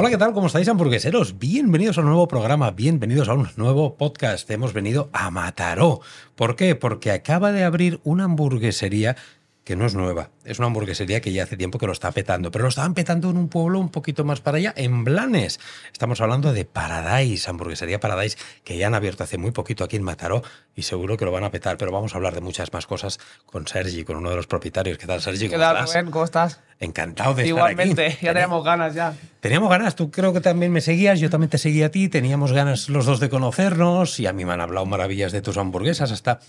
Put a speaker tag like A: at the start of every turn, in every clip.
A: Hola, ¿qué tal? ¿Cómo estáis, hamburgueseros? Bienvenidos a un nuevo programa, bienvenidos a un nuevo podcast. Hemos venido a Mataró. ¿Por qué? Porque acaba de abrir una hamburguesería que no es nueva. Es una hamburguesería que ya hace tiempo que lo está petando, pero lo estaban petando en un pueblo un poquito más para allá, en Blanes. Estamos hablando de Paradise, hamburguesería Paradise, que ya han abierto hace muy poquito aquí en Mataró y seguro que lo van a petar, pero vamos a hablar de muchas más cosas con Sergi, con uno de los propietarios. ¿Qué tal, Sergi?
B: ¿Qué
A: ¿Cómo
B: tal,
A: estás?
B: Rubén? ¿Cómo estás?
A: Encantado de
B: Igualmente,
A: estar aquí.
B: ya teníamos ganas ya.
A: Teníamos ganas, tú creo que también me seguías, yo también te seguía a ti, teníamos ganas los dos de conocernos y a mí me han hablado maravillas de tus hamburguesas, hasta,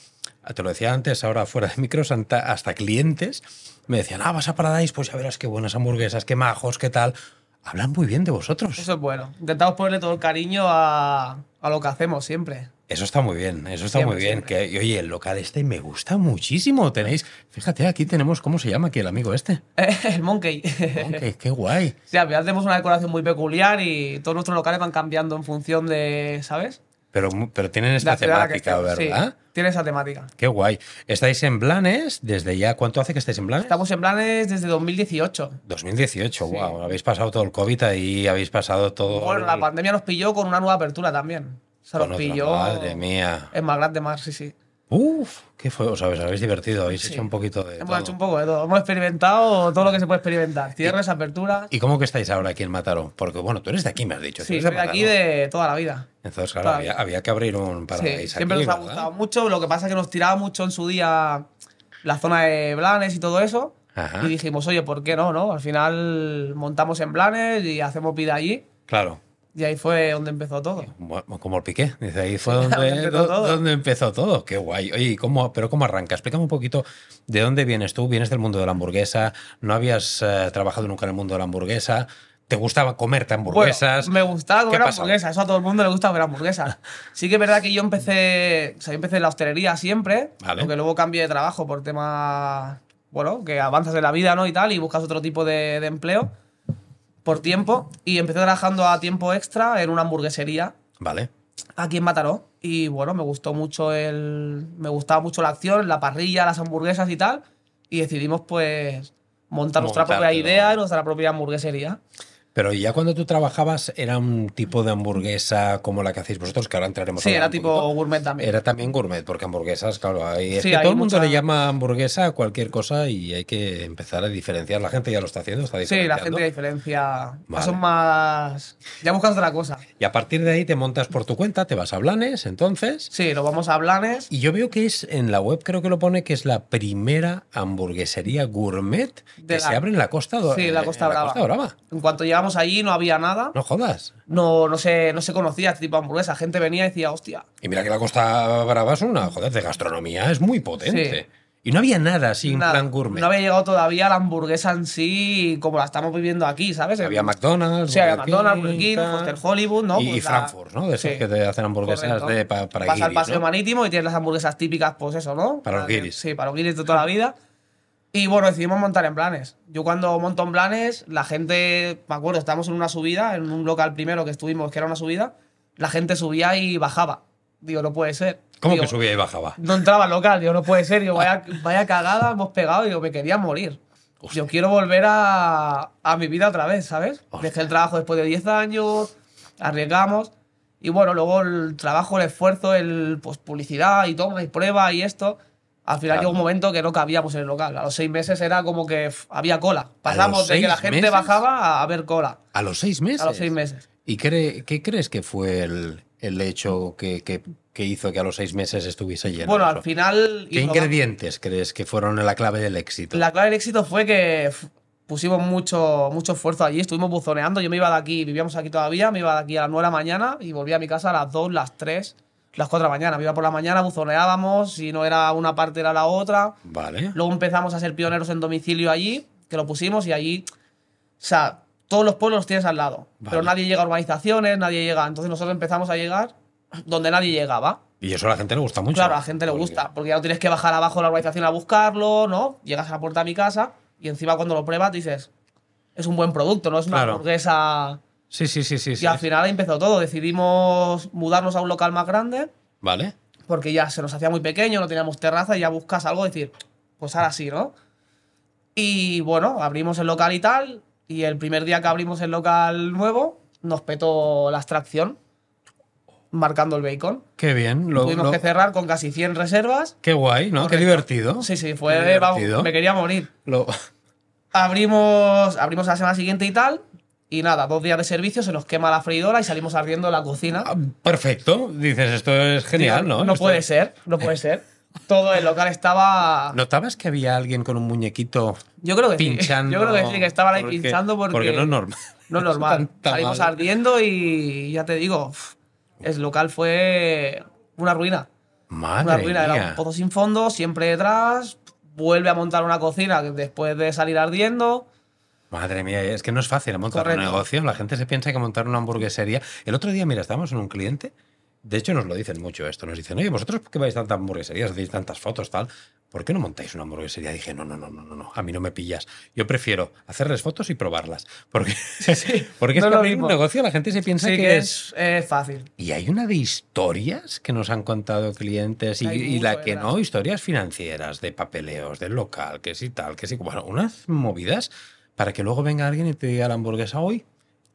A: te lo decía antes, ahora fuera de micros, hasta, hasta clientes me decían, ah, vas a Paradise, pues ya verás qué buenas hamburguesas, qué majos, qué tal. Hablan muy bien de vosotros.
B: Eso es bueno. Intentamos ponerle todo el cariño a, a lo que hacemos siempre.
A: Eso está muy bien, eso está
B: Siempre,
A: muy bien.
B: siempre.
A: Que, y oye, el local este me gusta muchísimo. Tenéis, fíjate, aquí tenemos, ¿cómo se llama aquí el amigo este?
B: el Monkey.
A: Qué, qué guay.
B: Sí, al final tenemos una decoración muy peculiar y todos nuestros locales van cambiando en función de, ¿sabes?
A: Pero, pero tienen esta
B: la que
A: temática,
B: estemos. Sí,
A: ¿verdad?
B: tiene esa temática.
A: Qué guay. Estáis en Blanes desde ya. ¿Cuánto hace que estáis en Blanes?
B: Estamos en planes desde 2018.
A: 2018, wow. Habéis pasado todo el COVID ahí, habéis pasado todo.
B: Bueno, la pandemia nos pilló con una nueva apertura también. Se nos pilló.
A: Madre mía.
B: Es más grande, más, sí, sí.
A: Uf, ¿qué fue? Os habéis, habéis divertido, habéis
B: Sí.
A: hecho un poquito de.
B: Hemos
A: todo.
B: hecho un poco de todo. Hemos experimentado todo lo que se puede experimentar. Cierres, aperturas.
A: ¿Y cómo que estáis ahora aquí en Mataró? Porque, bueno, tú eres de aquí, me has dicho.
B: Sí, soy de aquí de toda la vida.
A: Entonces, claro, había, había que abrir un
B: Sí,
A: Paradise
B: siempre
A: aquí,
B: nos ha gustado mucho. Lo que pasa es que nos tiraba mucho en su día la zona de Blanes y todo eso.
A: Ajá.
B: Y dijimos, oye, ¿por qué no? no? Al final montamos en Blanes y hacemos vida allí.
A: Claro.
B: Y ahí fue donde empezó todo.
A: Como el piqué. Dice, ahí fue
B: donde
A: donde,
B: empezó
A: do-
B: todo.
A: donde empezó todo. Qué guay. Oye, ¿y ¿cómo, pero ¿cómo arranca? Explícame un poquito de dónde vienes tú. ¿Vienes del mundo de la hamburguesa? ¿No habías eh, trabajado nunca en el mundo de la hamburguesa? ¿Te gustaba comerte hamburguesas?
B: Bueno, me gustaba comer hamburguesas. Eso a todo el mundo le gusta comer hamburguesas. Sí que es verdad que yo empecé, o sea, yo empecé en la hostelería siempre,
A: Vale.
B: porque luego cambié de trabajo por temas, bueno, que avanzas en la vida, ¿no? Y tal, y buscas otro tipo de, de empleo por tiempo. Y empecé trabajando a tiempo extra en una hamburguesería
A: Vale.
B: aquí en Mataró. Y bueno, me gustó mucho el. Me gustaba mucho la acción, la parrilla, las hamburguesas y tal. Y decidimos, pues, montar nuestra propia idea y nuestra propia hamburguesería.
A: Pero ya cuando tú trabajabas, ¿era un tipo de hamburguesa como la que hacéis vosotros? Que ahora entraremos
B: Sí, era tipo
A: poquito.
B: gourmet también.
A: Era también gourmet, porque hamburguesas, claro, hay, es
B: Sí,
A: que
B: hay
A: todo el mundo
B: mucha-
A: le llama hamburguesa a cualquier cosa y hay que empezar a diferenciar. La gente ya lo está haciendo, está
B: Sí, la gente diferencia.
A: Vale.
B: son más. Ya buscas otra cosa.
A: Y a partir de ahí te montas por tu cuenta, te vas a Blanes, entonces.
B: Sí, nos vamos a Blanes.
A: Y yo veo que es en la web, creo que lo pone que es la primera hamburguesería gourmet que
B: De la-
A: se abre en la Costa,
B: Sí, la
A: en
B: Costa Brava.
A: Costa Brava.
B: En cuanto llegamos allí no había nada.
A: No jodas.
B: No, no, se, no se conocía este tipo de hamburguesa. Gente venía y decía, hostia.
A: Y mira que la Costa Brava es una, joder, de gastronomía, es muy potente.
B: Sí.
A: Y no había nada así en plan gourmet.
B: No había llegado todavía la hamburguesa en sí como la estamos viviendo aquí, ¿sabes?
A: Había McDonald's,
B: Sí, había McDonald's, Burger King. Foster Hollywood, ¿no?
A: Y,
B: Pues
A: y Frankfurt, ¿no? De esos
B: Sí.
A: que te hacen hamburguesas
B: Correcto.
A: de, pa- para
B: Vas al
A: guiris,
B: paseo
A: ¿no?
B: marítimo y tienes las hamburguesas típicas, pues eso, ¿no?
A: Para los guiris.
B: Sí, para los guiris de toda la vida. Y bueno, decidimos montar en planes. Yo cuando monto en planes, la gente, me acuerdo, estábamos en una subida, en un local primero que estuvimos, que era una subida, la gente subía y bajaba. Digo, no puede ser.
A: ¿Cómo
B: Digo,
A: que subía y bajaba?
B: No entraba al local, digo, no puede ser. Digo, vaya, vaya cagada, hemos pegado, digo, me quería morir.
A: Hostia.
B: Yo quiero volver a, a mi vida otra vez, ¿sabes?
A: Hostia.
B: Dejé el trabajo después de 10 años, arriesgamos. Y bueno, luego el trabajo, el esfuerzo, el pues, publicidad y toma y prueba y esto. Al final
A: Claro.
B: llegó un momento que no cabíamos en el local. A los seis meses era como que había cola. Pasamos de que la gente
A: meses?
B: bajaba a, ver cola.
A: ¿A los seis meses?
B: A los seis meses.
A: ¿Y qué crees que fue el, el hecho que, que- que hizo que a los seis meses estuviese lleno?
B: Bueno, al final.
A: ¿Qué ingredientes crees que fueron la clave del éxito?
B: La clave del éxito fue que pusimos mucho, mucho esfuerzo allí, estuvimos buzoneando. Yo me iba de aquí, vivíamos aquí todavía, me iba de aquí a las 9 de la mañana y volvía a mi casa a las 2, las 3, las 4 de la mañana. Iba por la mañana, buzoneábamos, si no era una parte era la otra.
A: Vale.
B: Luego empezamos a ser pioneros en domicilio allí, que lo pusimos y allí, o sea, todos los pueblos los tienes al lado,
A: Vale.
B: pero nadie llega a urbanizaciones, nadie llega. Entonces nosotros empezamos a llegar donde nadie llegaba.
A: Y eso a la gente le gusta mucho.
B: Claro, a la gente le
A: Porque-
B: gusta, porque ya no tienes que bajar abajo de la urbanización a buscarlo, ¿no? Llegas a la puerta de mi casa y encima cuando lo pruebas dices, es un buen producto, no es una
A: Claro.
B: hamburguesa.
A: Sí, sí, sí, sí.
B: Y
A: sí.
B: al final ahí empezó todo. Decidimos mudarnos a un local más grande
A: Vale.
B: porque ya se nos hacía muy pequeño, no teníamos terraza y ya buscas algo y decir, pues ahora sí, ¿no? Y bueno, abrimos el local y tal. Y el primer día que abrimos el local nuevo, nos petó la extracción, marcando el bacon.
A: Qué bien. Lo,
B: Tuvimos
A: lo-
B: que cerrar con casi 100 reservas.
A: Qué guay, ¿no? Qué
B: Correcto.
A: divertido.
B: Sí, sí,
A: Qué
B: fue. vamos, me quería morir.
A: Lo-
B: Abrimos, abrimos la semana siguiente y tal. Y nada, dos días de servicio, se nos quema la freidora y salimos ardiendo en la cocina.
A: Ah, Perfecto. Dices, esto es genial,
B: Digo,
A: ¿no?
B: No
A: Esto-
B: puede ser, no puede ser. Todo el local estaba.
A: ¿Notabas que había alguien con un muñequito
B: Yo creo que
A: pinchando?
B: sí. Yo creo que sí, que estaban ahí
A: Porque-
B: pinchando porque.
A: Porque no es normal.
B: No es normal. Salimos ardiendo y ya te digo, el local fue una ruina.
A: Madre
B: una ruina. Era
A: mía.
B: un pozo sin fondo, siempre detrás. Vuelve a montar una cocina después de salir ardiendo.
A: Madre mía, es que no es fácil montar un negocio. La gente se piensa que montar una hamburguesería. El otro día, mira, estábamos en un cliente. De hecho, nos lo dicen mucho esto. Nos dicen, oye, vosotros que vais a tantas hamburgueserías, hacéis tantas fotos, tal. ¿Por qué no montáis una hamburguesería? Dije, no, no, no, no, no, no. A mí no me pillas. Yo prefiero hacerles fotos y probarlas. Porque, porque es
B: no
A: que
B: es lo
A: abrir un negocio la gente se piensa
B: Sí
A: que,
B: que
A: es.
B: fácil.
A: Y hay una de historias que nos han contado clientes y, y la que no, historias financieras, de papeleos, del local, que sí tal, que sí. Bueno, unas movidas para que luego venga alguien y te diga la hamburguesa hoy.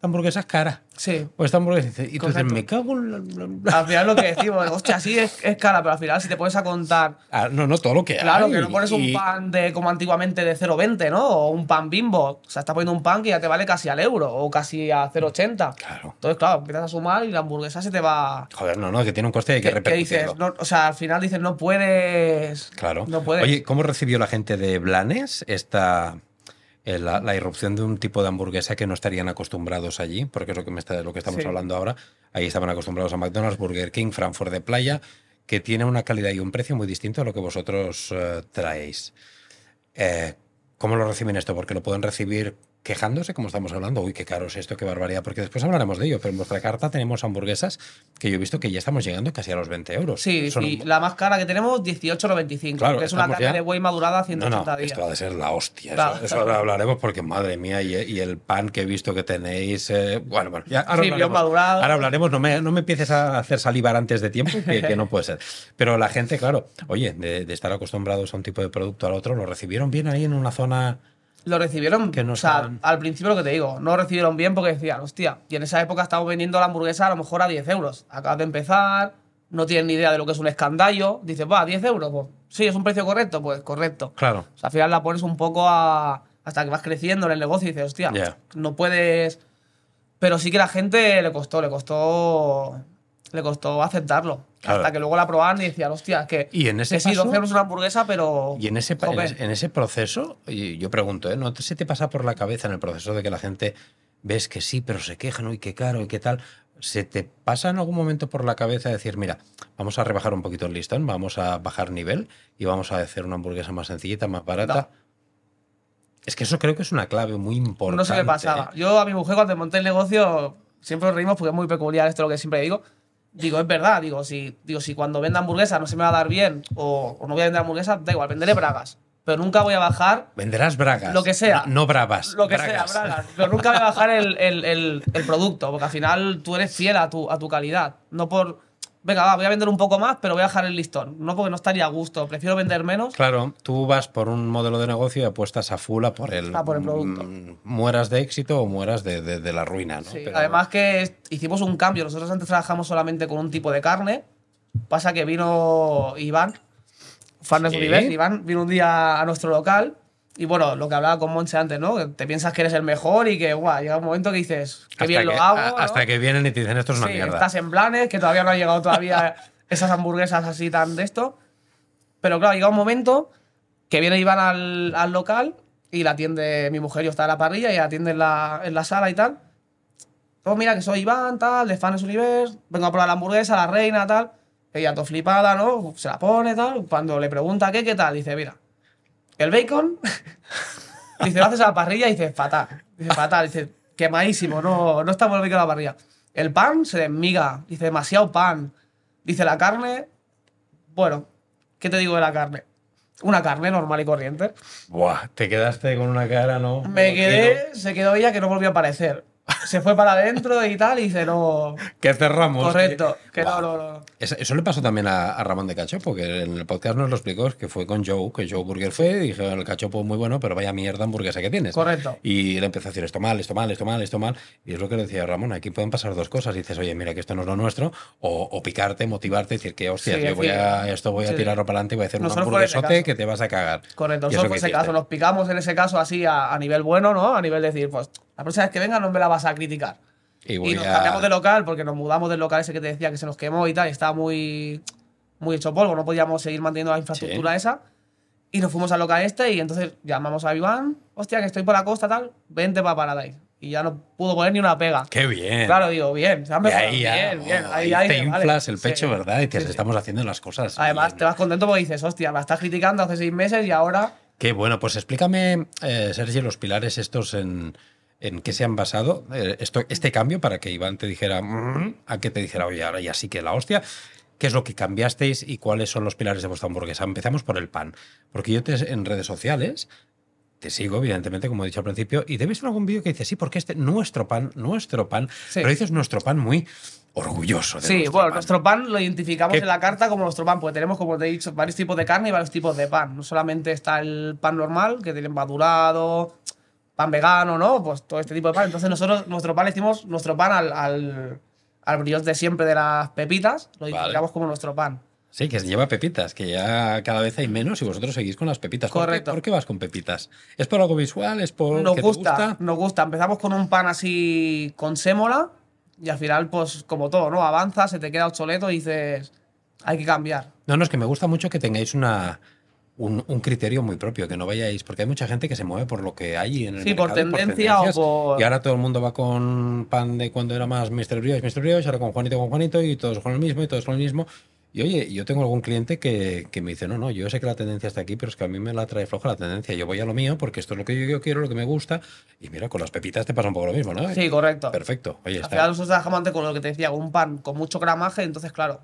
A: La hamburguesa es cara.
B: Sí.
A: O esta hamburguesa. Y tú dices, me cago en la- la- la-".
B: Al final lo que decimos, hostia, sí es, es cara, pero al final si te pones a contar
A: Ah, no, no, todo lo que
B: Claro,
A: hay.
B: que no pones un pan de como antiguamente de 0,20, ¿no? O un pan bimbo. O sea, estás poniendo un pan que ya te vale casi al euro o casi a 0,80.
A: Claro.
B: Entonces, claro, empiezas a sumar y la hamburguesa se te va.
A: Joder, no, no, que tiene un coste y hay que,
B: Que, que dices,
A: repercutirlo.
B: no, o sea, al final dices, no puedes.
A: Claro.
B: No puedes.
A: Oye, ¿cómo recibió la gente de Blanes esta la, la irrupción de un tipo de hamburguesa que no estarían acostumbrados allí? Porque es lo que, me está, lo que estamos
B: Sí.
A: hablando ahora. Ahí estaban acostumbrados a McDonald's, Burger King, Frankfurt de Playa, que tiene una calidad y un precio muy distinto a lo que vosotros eh, traéis. Eh, ¿Cómo lo reciben esto? Porque lo pueden recibir quejándose, como estamos hablando. Uy, qué caro es esto, qué barbaridad. Porque después hablaremos de ello. Pero en vuestra carta tenemos hamburguesas que yo he visto que ya estamos llegando casi a los 20 euros.
B: Sí,
A: Son-
B: y la más cara que tenemos, 18,95.
A: Claro,
B: que es una carne
A: ya-
B: de buey madurada a
A: No,
B: 180
A: no,
B: días.
A: esto ha de ser la hostia.
B: Claro.
A: Eso, hablaremos porque, madre mía, y, y el pan que he visto que tenéis. eh, bueno, bueno, ya ahora
B: Sí,
A: hablaremos.
B: madurado.
A: Ahora hablaremos, no me, no me empieces a hacer salivar antes de tiempo, que, que no puede ser. Pero la gente, claro, oye, de, de estar acostumbrados a un tipo de producto al otro, lo recibieron bien ahí en una zona.
B: Lo recibieron,
A: Que no
B: o sea,
A: estaban-
B: al principio lo que te digo, no lo recibieron bien porque decían, hostia, y en esa época estábamos vendiendo la hamburguesa a lo mejor a 10 euros. Acabas de empezar, no tienen ni idea de lo que es un escandallo. Dices, va, 10 euros, pues sí, es un precio correcto, pues correcto.
A: Claro.
B: O sea, al final la pones un poco a, hasta que vas creciendo en el negocio y dices, hostia, no puedes. Pero sí que la gente le costó, le costó. Le costó aceptarlo.
A: Claro.
B: Hasta que luego la probaban y decían, hostia, que.
A: Y en ese
B: que sí,
A: paso-
B: 12 euros una hamburguesa, pero.
A: Y en ese, en ese- en ese proceso, y yo pregunto, ¿eh? ¿no se te pasa por la cabeza en el proceso de que la gente ves que sí, pero se quejan, uy, qué caro y qué tal? ¿Se te pasa en algún momento por la cabeza decir, mira, vamos a rebajar un poquito el listón, vamos a bajar nivel y vamos a hacer una hamburguesa más sencillita, más barata?
B: No.
A: Es que eso creo que es una clave muy importante.
B: No se me pasaba.
A: ¿eh?
B: Yo a mi mujer cuando monté el negocio, siempre nos reímos porque es muy peculiar esto lo que siempre digo. Digo, es verdad, digo, si, digo, si cuando venda hamburguesa no se me va a dar bien o, o no voy a vender hamburguesa, da igual, venderé bragas. Pero nunca voy a bajar
A: Venderás bragas.
B: Lo que sea.
A: No, no bravas.
B: lo que
A: bragas.
B: sea, bragas. Pero nunca voy a bajar el, el- el- el producto, porque al final tú eres fiel a tu, a tu calidad. No por, venga, va, voy a vender un poco más, pero voy a bajar el listón. No porque no estaría a gusto, prefiero vender menos.
A: Claro, tú vas por un modelo de negocio y apuestas a full a por el,
B: A por el producto.
A: mm, mueras de éxito o mueras de, de- de la ruina, ¿no?
B: Sí,
A: Pero-
B: Además que hicimos un cambio. Nosotros antes trabajamos solamente con un tipo de carne. Pasa que vino Iván, Farnes
A: Sí.
B: Universe, Iván vino un día a nuestro local. Y bueno, lo que hablaba con Monche antes, ¿no? Que te piensas que eres el mejor y que, guau, llega un momento que dices, qué
A: hasta
B: bien
A: que,
B: lo hago.
A: a-
B: ¿no?
A: Hasta que vienen y te dicen esto es una
B: Sí,
A: mierda.
B: estás en planes, que todavía no han llegado todavía esas hamburguesas así tan de esto. Pero claro, llega un momento que viene Iván al, al local y la atiende mi mujer, yo está en la parrilla y la atiende en la, en la sala y tal. Oh, mira que soy Iván, tal, de Fans Universe, vengo a probar la hamburguesa, la reina, tal. Ella todo flipada, ¿no? Se la pone, tal. Cuando le pregunta qué, qué tal, dice, mira, el bacon, dice, lo haces a la parrilla y dice, fatal. Dice, fatal, dice, quemadísimo, no, no está bueno el bacon a la parrilla. El pan se desmiga, dice, demasiado pan. Dice, la carne, bueno, ¿qué te digo de la carne? Una carne normal y corriente.
A: Buah, te quedaste con una cara, ¿no?
B: Me quedé, se quedó ella que no volvió a aparecer. Se fue para adentro y tal, y dice, no.
A: Que cerramos.
B: Correcto, que no, no, no.
A: Eso, eso le pasó también a, a Ramón de Cachopo, que en el podcast nos lo explicó, que fue con Joe, que Joe Burger fue, y dije, el cachopo muy bueno, pero vaya mierda hamburguesa que tienes.
B: Correcto.
A: Y le empezó a decir esto mal, esto mal, esto mal, esto mal. Y es lo que le decía Ramón, aquí pueden pasar dos cosas. dices, oye, mira que esto no es lo nuestro, o, o picarte, motivarte, decir que, hostia,
B: Sí,
A: yo voy a, esto voy a
B: sí.
A: tirarlo para adelante y voy a hacer un
B: Nosotros ese
A: hamburguesote que te vas a cagar.
B: Correcto,
A: Y
B: eso fue ese
A: hiciste.
B: caso. Nos picamos en ese caso así a, a nivel bueno, ¿no? A nivel de decir, pues la próxima vez que venga no me la vas a criticar.
A: Y
B: Y, nos
A: a-
B: cambiamos de local porque nos mudamos del local ese que te decía que se nos quemó y tal, y estaba muy, muy hecho polvo, no podíamos seguir manteniendo la infraestructura esa. Y nos fuimos al local este y entonces llamamos a Iván, hostia, que estoy por la costa, tal, vente para Paradise. Y ya no pudo poner ni una pega.
A: ¡Qué bien!
B: Claro, digo, bien, se ha
A: Y
B: mejorado,
A: ahí
B: bien, bien.
A: oh,
B: Ahí,
A: ahí
B: ahí
A: te
B: dices, vale.
A: inflas el
B: Sí.
A: pecho, ¿verdad? Y dices,
B: Sí, sí.
A: estamos haciendo las cosas.
B: Además,
A: bien.
B: te vas contento porque dices, hostia, me estás criticando hace seis meses y ahora.
A: Qué bueno, pues explícame, eh, Sergio, los pilares estos en, en qué se han basado, eh, esto, este cambio para que Iván te dijera, "Mm", a que te dijera, oye, ahora ya sí que la hostia. ¿Qué es lo que cambiasteis y cuáles son los pilares de vuestra hamburguesa? Empezamos por el pan. Porque yo te, en redes sociales te sigo, evidentemente, como he dicho al principio, y te he visto en algún vídeo que dices, sí, porque este, nuestro pan, nuestro pan,
B: Sí.
A: pero dices nuestro pan muy orgulloso. De
B: Sí,
A: nuestro
B: bueno,
A: pan.
B: nuestro pan lo identificamos
A: ¿Qué?
B: en la carta como nuestro pan, porque tenemos, como te he dicho, varios tipos de carne y varios tipos de pan. No solamente está el pan normal, que tiene madurado, pan vegano, ¿no? Pues todo este tipo de pan. Entonces nosotros, nuestro pan, le decimos nuestro pan al, al, al brioche de siempre de las pepitas, lo
A: Vale.
B: identificamos como nuestro pan.
A: Sí, que lleva pepitas, que ya cada vez hay menos y vosotros seguís con las pepitas. ¿Por qué-
B: Correcto.
A: ¿Por qué, vas con pepitas? ¿Es por algo visual? ¿Es por
B: Nos
A: que te
B: gusta,
A: gusta?
B: nos gusta. Empezamos con un pan así con sémola y al final, pues como todo, ¿no? Avanza, se te queda obsoleto y dices, hay que cambiar.
A: No, no, es que me gusta mucho que tengáis una, un, un criterio muy propio, que no vayáis, porque hay mucha gente que se mueve por lo que hay en el
B: Sí, por
A: mercado y
B: tendencia o
A: tendencias,
B: por-
A: Y ahora todo el mundo va con pan de cuando era más Mr. Brioche, Mr. Brioche, ahora con Juanito, con Juanito, y todos con el mismo, y todos con el mismo. Y oye, yo tengo algún cliente que, que me dice, no, no, yo sé que la tendencia está aquí, pero es que a mí me la trae floja la tendencia. Yo voy a lo mío porque esto es lo que yo, yo quiero, lo que me gusta. Y mira, con las pepitas te pasa un poco lo mismo, ¿no?
B: Sí, correcto.
A: Perfecto. Oye,
B: Al
A: está.
B: final nosotros trabajamos antes con lo que te decía, con un pan con mucho gramaje, entonces claro,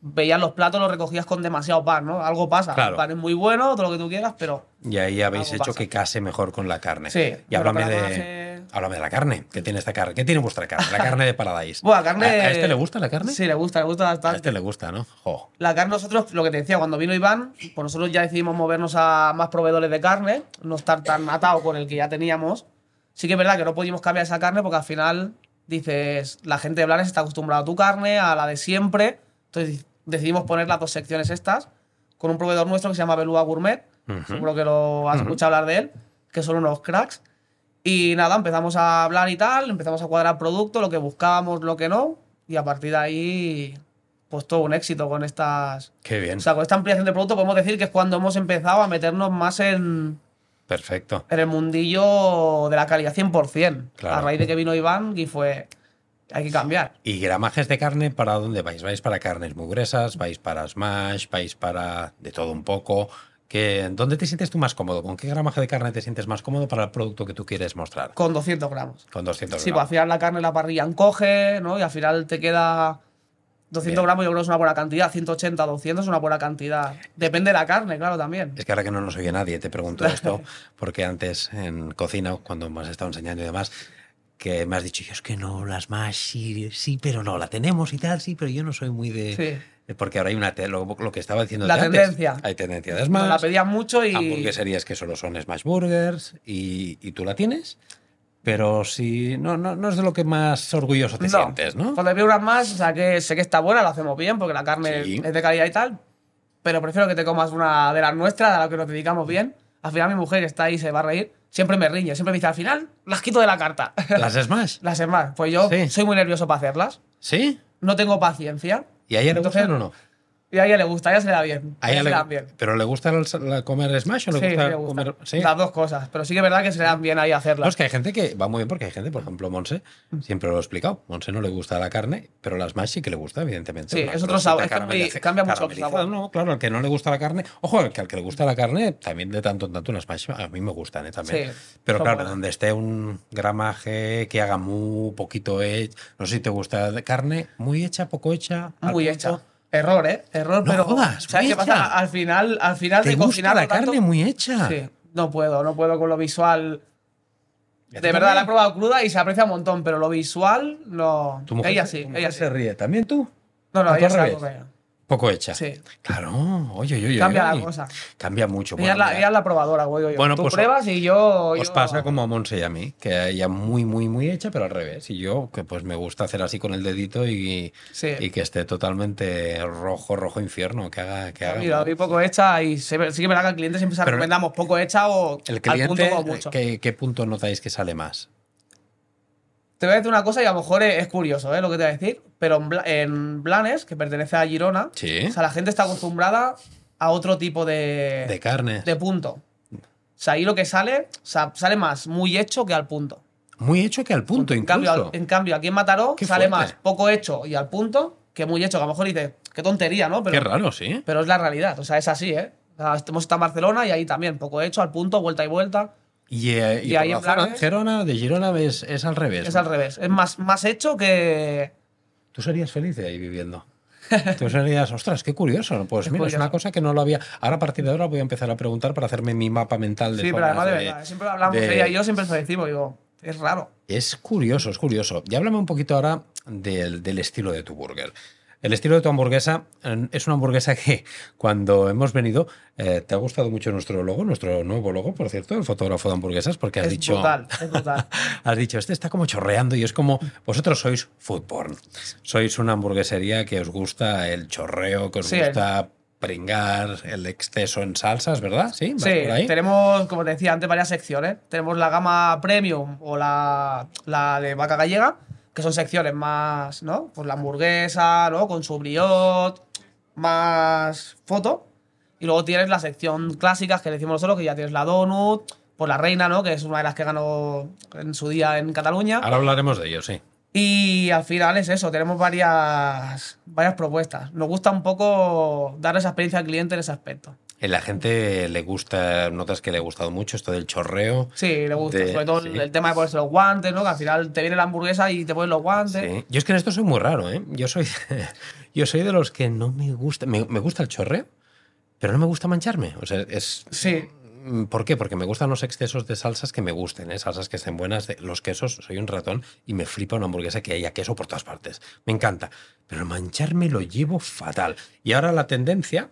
B: veías los platos, los recogías con demasiado pan, ¿no? Algo pasa.
A: Claro.
B: El pan es muy bueno, todo lo que tú quieras, pero
A: Y ahí habéis hecho
B: pasa.
A: que case mejor con la carne.
B: Sí,
A: Y háblame de,
B: gramaje-
A: háblame de la carne. ¿Qué tiene esta carne? ¿Qué tiene vuestra carne? La carne de Paradise.
B: Bueno, la carne-
A: ¿A, a este le gusta la carne?
B: sí, le gusta, le gusta
A: A
B: bastante.
A: este le gusta, ¿no? Jo.
B: La carne nosotros, lo que te decía, cuando vino Iván, pues nosotros ya decidimos movernos a más proveedores de carne, no estar tan atados con el que ya teníamos. Sí que es verdad que no pudimos cambiar esa carne porque al final dices, la gente de Blanes está acostumbrada a tu carne, a la de siempre. Entonces decidimos poner las dos secciones estas con un proveedor nuestro que se llama Belúa Gourmet.
A: Ujú.
B: Seguro que lo has
A: Ujú.
B: escuchado hablar de él, que son unos cracks. Y nada, empezamos a hablar y tal, empezamos a cuadrar producto, lo que buscábamos, lo que no. Y a partir de ahí, pues todo un éxito con estas,
A: Qué bien.
B: o sea, con esta ampliación de producto podemos decir que es cuando hemos empezado a meternos más en,
A: Perfecto.
B: en el mundillo de la calidad 100%.
A: Claro.
B: A raíz de que vino Iván y fue, hay que cambiar.
A: ¿Y gramajes de carne para dónde vais? ¿Vais para carnes muy gruesas? ¿Vais para smash? ¿Vais para de todo un poco? ¿Qué, ¿Dónde te sientes tú más cómodo? ¿Con qué gramaje de carne te sientes más cómodo para el producto que tú quieres mostrar?
B: Con 200 gramos.
A: Con 200
B: Sí, pues al
A: gramos.
B: final la carne en la parrilla encoge, ¿no? Y al final te queda 200
A: Bien.
B: gramos, yo creo que es una buena cantidad. 180, 200 es una buena cantidad. Depende de la carne, claro, también.
A: Es que ahora que no nos oye nadie, te pregunto esto, porque antes en cocina, cuando me has estado enseñando y demás, que me has dicho, yo es que no, las más sí, sí, pero no, la tenemos y tal, sí, pero yo no soy muy de...
B: Sí.
A: de- Porque ahora hay una... lo, lo que estaba diciendo
B: La tendencia.
A: hay tendencia de smash,
B: la pedían mucho y.
A: hamburgueserías que solo son smash burgers y, y tú la tienes, pero sí, no, no, no es de lo que más orgulloso te sientes, ¿no?
B: Cuando veo unas más, o sea, que sé que está buena, lo hacemos bien, porque la carne
A: Sí.
B: es de calidad y tal. Pero prefiero que te comas una de las nuestras, a la que nos dedicamos bien. Al final, mi mujer que está ahí se va a reír. Siempre me riñe, siempre me dice, al final las quito de la carta.
A: ¿Las smash?
B: las más. Pues yo
A: Sí.
B: soy muy nervioso para hacerlas.
A: ¿Sí?
B: No tengo paciencia.
A: ¿Y a ella le
B: Entonces,
A: o no?
B: Y a ella le gusta, a ella se le da bien.
A: A ella
B: se
A: le-
B: dan bien.
A: ¿Pero le gusta el- la- comer smash o le
B: Sí, sí,
A: gusta
B: le gusta.
A: comer...? ¿Sí?
B: Las dos cosas. Pero sí que es verdad que se le dan bien ahí
A: No,
B: hacerlas.
A: es que hay gente que va muy bien porque hay gente, por ejemplo, Monse, siempre lo he explicado. Monse no le gusta la carne, pero las smash sí que le gusta, evidentemente.
B: Sí,
A: Una
B: es otro sabor, es que cambia mucho el sabor.
A: No, claro, al que no le gusta la carne. Ojo, al que al que le gusta la carne, también de tanto en tanto unas smash a mí me gustan ¿eh? también.
B: Sí,
A: pero claro,
B: buenas.
A: donde esté un gramaje que haga muy poquito hecho, no sé si te gusta de carne, muy hecha, poco hecha.
B: Muy hecha. Error, ¿eh? Error,
A: No
B: pero.
A: jodas,
B: ¿Sabes qué pasa? Al final, al final
A: ¿Te
B: de
A: gusta
B: cocinar
A: la carne muy hecha?
B: Sí, no puedo, no puedo con lo visual.
A: ¿Y a ti
B: De verdad, la he probado cruda y se aprecia un montón, pero lo visual, no.
A: ¿Tu mujer
B: ella
A: se-
B: sí,
A: tu mujer
B: ella
A: se
B: sí.
A: ríe. ¿También tú?
B: No, no,
A: ¿A tú
B: ella
A: revés?
B: comer.
A: Poco hecha.
B: Sí.
A: Claro. Oye, oye, oye.
B: Cambia
A: oye.
B: la cosa.
A: Cambia mucho.
B: Ella,
A: Bueno,
B: la, es probadora, güey.
A: Bueno,
B: Tú
A: pues,
B: pruebas y yo.
A: Os
B: yo-
A: pasa como a Monse y a mí, que ella muy, muy, muy hecha, pero al revés. Y yo, que pues me gusta hacer así con el dedito y,
B: Sí.
A: y que esté totalmente rojo, rojo infierno, que haga... Que haga
B: Mira, poco hecha y sí que es verdad que al cliente siempre se recomendamos poco hecha o
A: El
B: al punto
A: cliente,
B: como mucho.
A: ¿qué, ¿qué punto notáis que sale más?
B: Te voy a decir una cosa y a lo mejor es, es curioso ¿eh? lo que te voy a decir, pero en, Bla- en Blanes, que pertenece a Girona,
A: Sí.
B: o sea, la gente está acostumbrada a otro tipo de,
A: De carne.
B: de punto. O sea, ahí lo que sale, o sea, sale más muy hecho que al punto.
A: Muy hecho que al punto,
B: en,
A: incluso.
B: cambio, en cambio, aquí en Mataró
A: Qué
B: sale
A: fuerte.
B: más poco hecho y al punto que muy hecho, que a lo mejor dices, qué tontería, ¿no? Pero,
A: Qué raro, sí.
B: pero es la realidad, o sea, es así, ¿eh? O sea, hemos estado en Barcelona y ahí también, poco hecho, al punto, vuelta y vuelta.
A: Y, eh, y
B: Y ahí en
A: de Gerona, de Girona, es, es al revés.
B: Es al revés, es más, más hecho que...
A: Tú serías feliz de ahí viviendo. Tú serías, ostras, qué curioso. Pues
B: Es
A: mira, es
B: curioso.
A: una cosa que no lo había. Ahora a partir de ahora voy a empezar a preguntar para hacerme mi mapa mental de
B: Sí, pero además de
A: de-
B: verdad, siempre lo hablamos
A: de-
B: ella y yo, siempre lo decimos, digo, es raro.
A: Es curioso, es curioso. Y háblame un poquito ahora del, del estilo de tu burger. El estilo de tu hamburguesa es una hamburguesa que cuando hemos venido, eh, te ha gustado mucho nuestro logo, nuestro nuevo logo, por cierto, el fotógrafo de hamburguesas, porque has
B: Es
A: dicho,
B: brutal, es brutal.
A: has dicho, este está como chorreando y es como, vosotros sois food porn. Sois una hamburguesería que os gusta el chorreo, que os
B: Sí,
A: gusta pringar, el exceso en salsas, ¿verdad? Sí, ¿Vas
B: Sí,
A: por ahí?
B: tenemos, como te decía antes, varias secciones. Tenemos la gama premium o la, la de vaca gallega, que son secciones más, ¿no? Pues la hamburguesa, ¿no? Con su briot, más foto. Y luego tienes la sección clásicas que decimos nosotros, que ya tienes la donut, pues la reina, ¿no? Que es una de las que ganó en su día en Cataluña.
A: Ahora hablaremos de ello, sí.
B: Y al final es eso, tenemos varias, varias propuestas. Nos gusta un poco dar esa experiencia al cliente en ese aspecto.
A: La gente le gusta, notas que le ha gustado mucho esto del chorreo.
B: Sí, le gusta.
A: De-
B: Sobre todo
A: sí.
B: el tema de ponerse los guantes, ¿no? Que al final te viene la hamburguesa y te pones los guantes.
A: Sí. Yo es que en esto soy muy raro, ¿eh? Yo soy, yo soy de los que no me gusta. Me, me gusta el chorreo, pero no me gusta mancharme. O sea, es.
B: Sí.
A: ¿Por qué? Porque me gustan los excesos de salsas que me gusten, ¿eh? salsas que estén buenas. los quesos, soy un ratón y me flipa una hamburguesa que haya queso por todas partes. Me encanta. Pero mancharme lo llevo fatal. Y ahora la tendencia,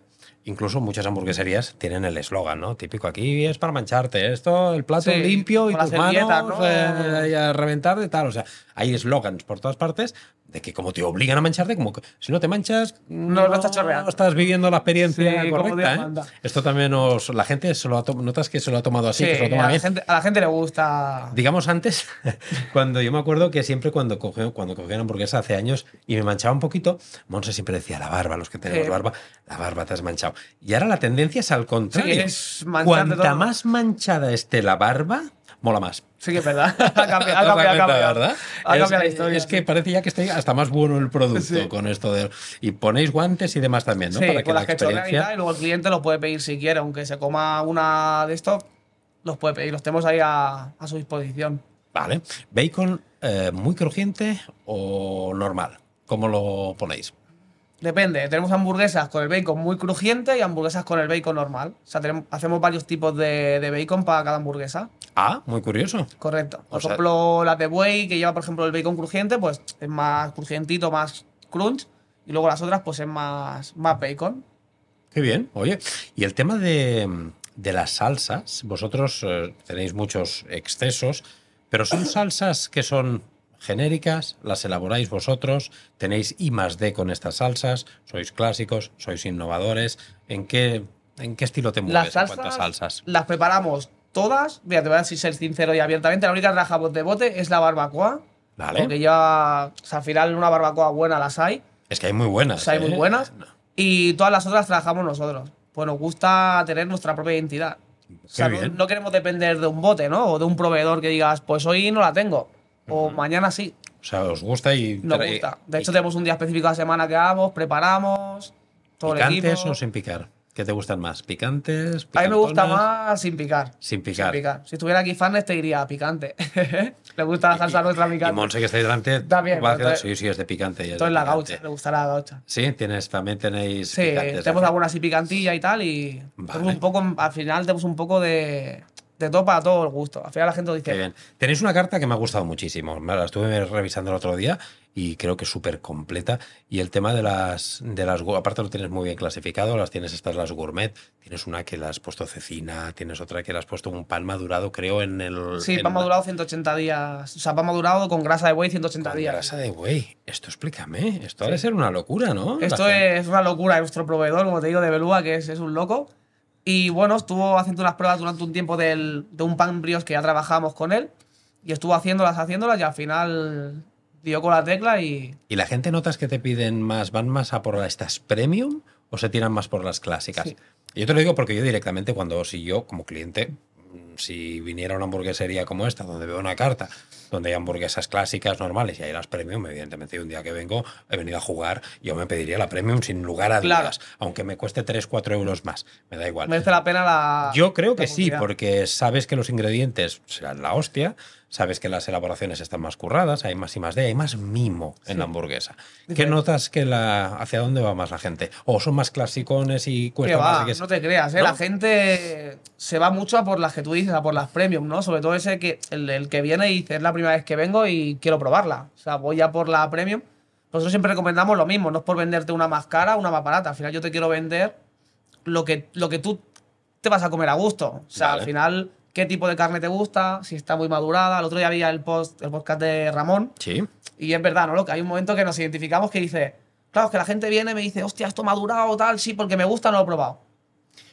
A: incluso muchas hamburgueserías tienen el eslogan, ¿no? Típico, aquí es para mancharte. Esto, el plato
B: Sí,
A: limpio y
B: la
A: tus manos
B: ¿no?
A: eh, a reventar de tal. O sea, hay eslogans por todas partes de que como te obligan a mancharte, como que si no te manchas,
B: No, no estás chorreando.
A: estás viviendo la experiencia
B: Sí,
A: correcta. ¿eh? Esto también os, la gente se lo ha notas que se lo ha tomado así,
B: Sí,
A: que se lo toma
B: a, la
A: bien.
B: gente, a la gente le gusta.
A: Digamos antes, cuando yo me acuerdo que siempre cuando cogía, cuando cogía una hamburguesa hace años y me manchaba un poquito, Monse siempre decía, la barba, los que tenemos barba, la barba te has manchado. Y ahora la tendencia es al contrario.
B: Sí, es mancharte
A: Cuanta más manchada esté la barba, mola más.
B: Sí que es verdad. ha cambiado, ha
A: ¿Te has
B: cambiado,
A: dado
B: ha
A: cuenta,
B: cambiado.
A: ¿verdad?
B: Ha
A: es,
B: la historia.
A: es que parece ya que está hasta más bueno el producto
B: Sí.
A: con esto de... Y ponéis guantes y demás también, ¿no?
B: Sí,
A: Para que la
B: y
A: experiencia...
B: tal, y luego el cliente lo puede pedir si quiere, aunque se coma una de estos, los puede pedir, los tenemos ahí a, a su disposición.
A: Vale. ¿Bacon eh, muy crujiente o normal? ¿Cómo lo ponéis?
B: Depende, tenemos hamburguesas con el bacon muy crujiente y hamburguesas con el bacon normal. O sea, tenemos- hacemos varios tipos de, de bacon para cada hamburguesa.
A: Ah, muy curioso.
B: Correcto. Por
A: O sea-
B: ejemplo, las de buey, que lleva, por ejemplo, el bacon crujiente, pues es más crujientito, más crunch. Y luego las otras, pues es más, más bacon.
A: Qué bien. Oye, y el tema de, de las salsas, vosotros eh, tenéis muchos excesos, pero son salsas que son genéricas, las elaboráis vosotros, tenéis I más D con estas salsas, sois clásicos, sois innovadores. ¿En qué, en qué estilo te mueves
B: Las salsas
A: cuanto a salsas?
B: las preparamos todas. Mira, te voy a decir, ser sincero y abiertamente. La única trabajamos de bote es la barbacoa.
A: Vale.
B: Porque ya, o sea, al final una barbacoa buena las hay.
A: Es que hay muy buenas.
B: O sea, hay muy
A: ¿eh?
B: buenas. Y todas las otras trabajamos nosotros. Pues nos gusta tener nuestra propia identidad. O sea,
A: Qué
B: no, no queremos depender de un bote, ¿no? O de un proveedor que digas, pues hoy no la tengo. O mañana sí.
A: O sea, os gusta y...
B: Nos
A: tra-
B: gusta. De
A: y-
B: hecho, tenemos un día específico a la semana que hagamos, preparamos, todo
A: ¿Picantes o sin picar? ¿Qué te gustan más? ¿Picantes?
B: A mí me gusta más sin picar.
A: Sin picar.
B: Si estuviera aquí Farnes te diría picante. Le gusta la salsa nuestra
A: Y
B: picante.
A: Monse, que está ahí delante,
B: También,
A: va
B: entonces-
A: sí, sí, es de picante. y es
B: Entonces
A: de
B: la
A: picante.
B: gaucha, le gustará la gaucha.
A: Sí, tienes, también tenéis
B: Sí,
A: picantes.
B: tenemos
A: ¿eh?
B: alguna así picantilla y tal y
A: Vale.
B: un poco, al final tenemos un poco de, de todo para todo el gusto. Al final la gente dice.
A: Qué bien. Tenéis una carta que me ha gustado muchísimo. Me la estuve revisando el otro día y creo que es súper completa. Y el tema de las, de las. Aparte lo tienes muy bien clasificado. Las tienes estas, las gourmet. Tienes una que le has puesto cecina. Tienes otra que le has puesto un pan madurado, creo, en el.
B: Sí,
A: en
B: pan
A: la-
B: madurado 180 días. O sea, pan madurado con grasa de buey 180
A: con
B: días.
A: grasa de buey. Esto explícame. Esto ha de ser una locura, ¿no?
B: Esto
A: La gente-
B: es una locura nuestro proveedor, como te digo, de Belúa, que es, es un loco. Y bueno, estuvo haciendo unas pruebas durante un tiempo del- de un pan brioche que ya trabajamos con él. Y estuvo haciéndolas, haciéndolas, y al final dio con la tecla y.
A: ¿Y la gente notas que te piden más, van más a por estas premium o se tiran más por las clásicas?
B: Sí.
A: Yo te lo digo porque yo directamente cuando, si yo como cliente, si viniera a una hamburguesería como esta, donde veo una carta, donde hay hamburguesas clásicas normales y hay las premium, evidentemente un día que vengo, he venido a jugar, yo me pediría la premium sin lugar a
B: Claro.
A: dudas, aunque me cueste 3, 4 euros más, me da igual.
B: Merece la pena la.
A: Yo creo que sí, porque sabes que los ingredientes serán la hostia, sabes que las elaboraciones están más curradas, hay más y más de, hay más mimo en la hamburguesa. ¿Qué
B: Diferente.
A: notas que la hacia dónde va más la gente? ¿O son más clasicones y cuesta más?
B: va,
A: y que
B: no te creas, ¿eh?
A: ¿No?
B: la gente se va mucho a por las que tú dices, a por las premium, ¿no? Sobre todo ese que el, el que viene y dice, es la primera vez que vengo y quiero probarla. O sea, voy a por la premium. Nosotros siempre recomendamos lo mismo, no es por venderte una más cara una más barata. Al final yo te quiero vender lo que, lo que tú te vas a comer a gusto. O sea,
A: Vale.
B: al final, qué tipo de carne te gusta, si está muy madurada. El otro día había el, post, el podcast de Ramón
A: Sí.
B: y es verdad, ¿no? Lo que hay un momento que nos identificamos que dice, claro, es que la gente viene y me dice, hostia, esto madurado o tal, sí, porque me gusta, no lo he probado.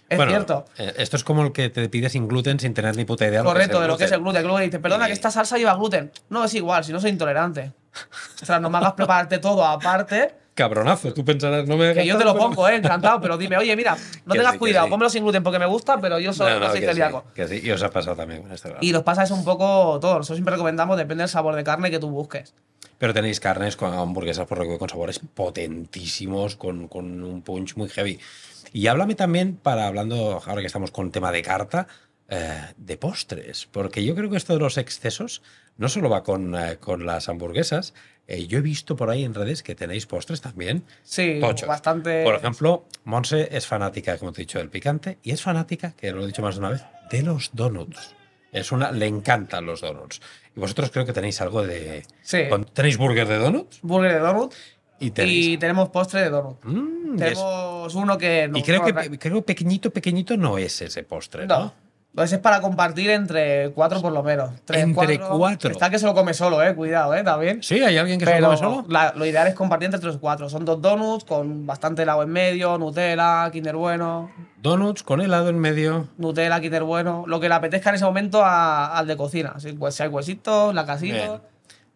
B: Es
A: Bueno,
B: cierto.
A: eh, Esto es como el que te pide sin gluten sin tener ni puta idea
B: Correcto, de lo que es el gluten. Que luego dices, perdona, que esta salsa lleva gluten. No, es igual, si no soy intolerante. Ostras, no me hagas prepararte todo aparte,
A: Cabronazo, tú pensarás, no me
B: que yo te lo pongo, eh, encantado, pero dime, oye, mira, no
A: Que
B: tengas
A: sí,
B: cuidado,
A: sí.
B: cómelo sin gluten porque me gusta, pero yo soy,
A: No,
B: no
A: no,
B: soy
A: que sí,
B: celíaco.
A: que sí. Y os ha pasado también con este
B: Y nos pasa eso un poco todo. Nosotros siempre recomendamos, depende del sabor de carne que tú busques.
A: Pero tenéis carnes con hamburguesas por lo que con sabores potentísimos, con, con un punch muy heavy. Y háblame también, para hablando, ahora que estamos con tema de carta, eh, de postres. Porque yo creo que esto de los excesos no solo va con, eh, con las hamburguesas. Eh, yo he visto por ahí en redes que tenéis postres también.
B: Sí,
A: Tochos.
B: bastante.
A: Por ejemplo, Monse es fanática, como te he dicho, del picante y es fanática, que lo he dicho más de una vez, de los donuts. Es una, le encantan los donuts. Y vosotros creo que tenéis algo de.
B: Sí.
A: ¿Tenéis burger de donuts?
B: Burger de donut
A: Y
B: y tenemos postre de donut.
A: Mm, y es-
B: Tenemos uno que.
A: y creo que creo pequeñito, pequeñito no es ese postre, ¿no?
B: No. Ese es para compartir entre cuatro por lo menos. Tres,
A: Entre cuatro.
B: Está que se lo come solo, eh. Cuidado, eh, también.
A: Sí, hay alguien que se lo come solo.
B: la- lo ideal es compartir entre tres o cuatro. Son dos donuts con bastante helado en medio, Nutella, Kinder Bueno,
A: Donuts con helado en medio.
B: Nutella, Kinder Bueno. Lo que le apetezca en ese momento a- al de cocina. Si, pues, si hay huesitos, la casita.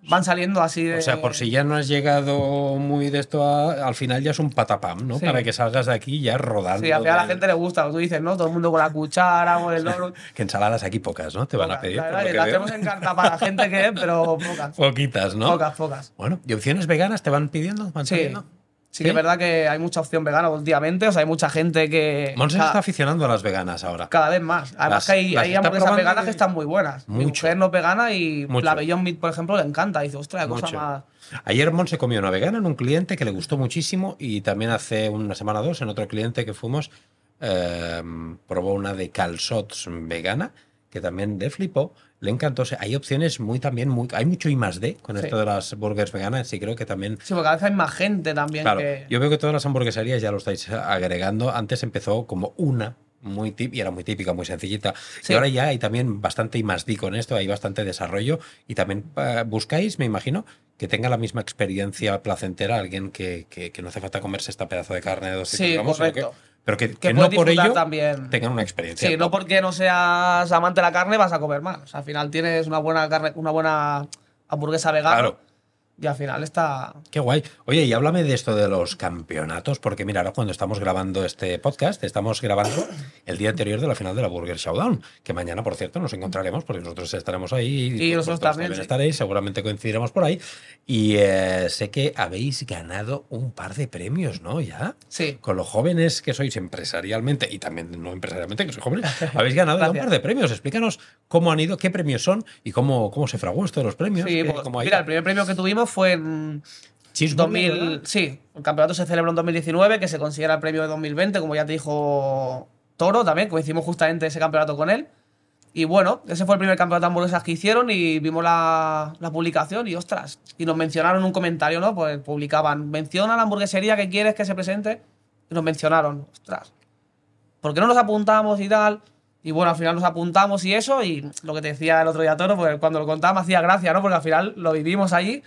B: Van saliendo así de.
A: O sea, por si ya no has llegado muy de esto a- al final ya es un patapam, ¿no?
B: Sí.
A: Para que salgas de aquí ya rodando.
B: Sí, al final a la gente le gusta. Lo que tú dices, ¿no? Todo el mundo con la cuchara, con el donut.
A: Que ensaladas aquí pocas, ¿no? Te van a pedir.
B: La
A: por
B: verdad
A: lo
B: que
A: que
B: las tenemos en carta para la gente que es, pero pocas.
A: Poquitas, ¿no?
B: Pocas, pocas.
A: Bueno, ¿y opciones veganas te van pidiendo? ¿Van
B: Sí.
A: saliendo?
B: Sí, que es verdad que hay mucha opción vegana últimamente. O sea, hay mucha gente que.
A: Monse se está aficionando a las veganas ahora.
B: cada vez más. Además,
A: Las-
B: que hay, hay hamburguesas veganas que están muy buenas. Mi
A: Mucho.
B: mujer no es vegana y
A: Mucho.
B: la Beyond Meat, por ejemplo, le encanta. Dice, ostras, qué cosa más.
A: Ayer Mon se comió una vegana en un cliente que le gustó muchísimo y también hace una semana o dos en otro cliente que fuimos eh, probó una de calzots vegana que también le flipó, le encantó. O sea, hay opciones muy también, muy, hay mucho I más D con
B: Sí.
A: esto de las burgers veganas y creo que también
B: Sí, porque cada vez hay más gente también
A: Claro,
B: que.
A: yo veo que todas las hamburgueserías ya lo estáis agregando. Antes empezó como una muy tip y era muy típica, muy sencillita.
B: Sí.
A: Y ahora ya hay también bastante I más D con esto, hay bastante desarrollo y también eh, buscáis, me imagino, que tenga la misma experiencia placentera alguien que, que- que no hace falta comerse esta pedazo de carne de 200
B: Sí,
A: gramos,
B: correcto.
A: Pero que,
B: que
A: que
B: puedes
A: no por ello
B: también.
A: tengan una experiencia.
B: Sí, no porque no seas amante de la carne vas a comer más. O sea, al final tienes una buena carne, una buena hamburguesa vegana.
A: Claro.
B: Y al final está.
A: Qué guay. Oye, y háblame de esto de los campeonatos, porque mira, ahora cuando estamos grabando este podcast, estamos grabando el día anterior de la final de la Burger Showdown, que mañana, por cierto, nos encontraremos, porque nosotros estaremos ahí
B: Y
A: pues,
B: nosotros
A: vosotros
B: también, sí.
A: estaréis, seguramente coincidiremos por ahí. Y eh, sé que habéis ganado un par de premios, ¿no? Ya.
B: Sí.
A: Con los jóvenes que sois empresarialmente, y también no empresarialmente, que sois jóvenes, habéis ganado ya un par de premios. Explícanos cómo han ido, qué premios son y cómo, cómo se fraguó esto de los premios.
B: Sí, pues,
A: cómo
B: mira, el primer premio que tuvimos fue en
A: Cheeseburger,
B: 2000.
A: ¿verdad?
B: Sí, el campeonato se celebró en 2019, que se considera el premio de 2020, como ya te dijo Toro también, coincidimos justamente ese campeonato con él. Y bueno, ese fue el primer campeonato de hamburguesas que hicieron y vimos la, la publicación y ostras, y nos mencionaron en un comentario, ¿no? Pues publicaban, menciona la hamburguesería que quieres que se presente y nos mencionaron, ostras, ¿por qué no nos apuntamos y tal? Y bueno, al final nos apuntamos y eso, y lo que te decía el otro día Toro, pues cuando lo contaba me hacía gracia, ¿no? Porque al final lo vivimos allí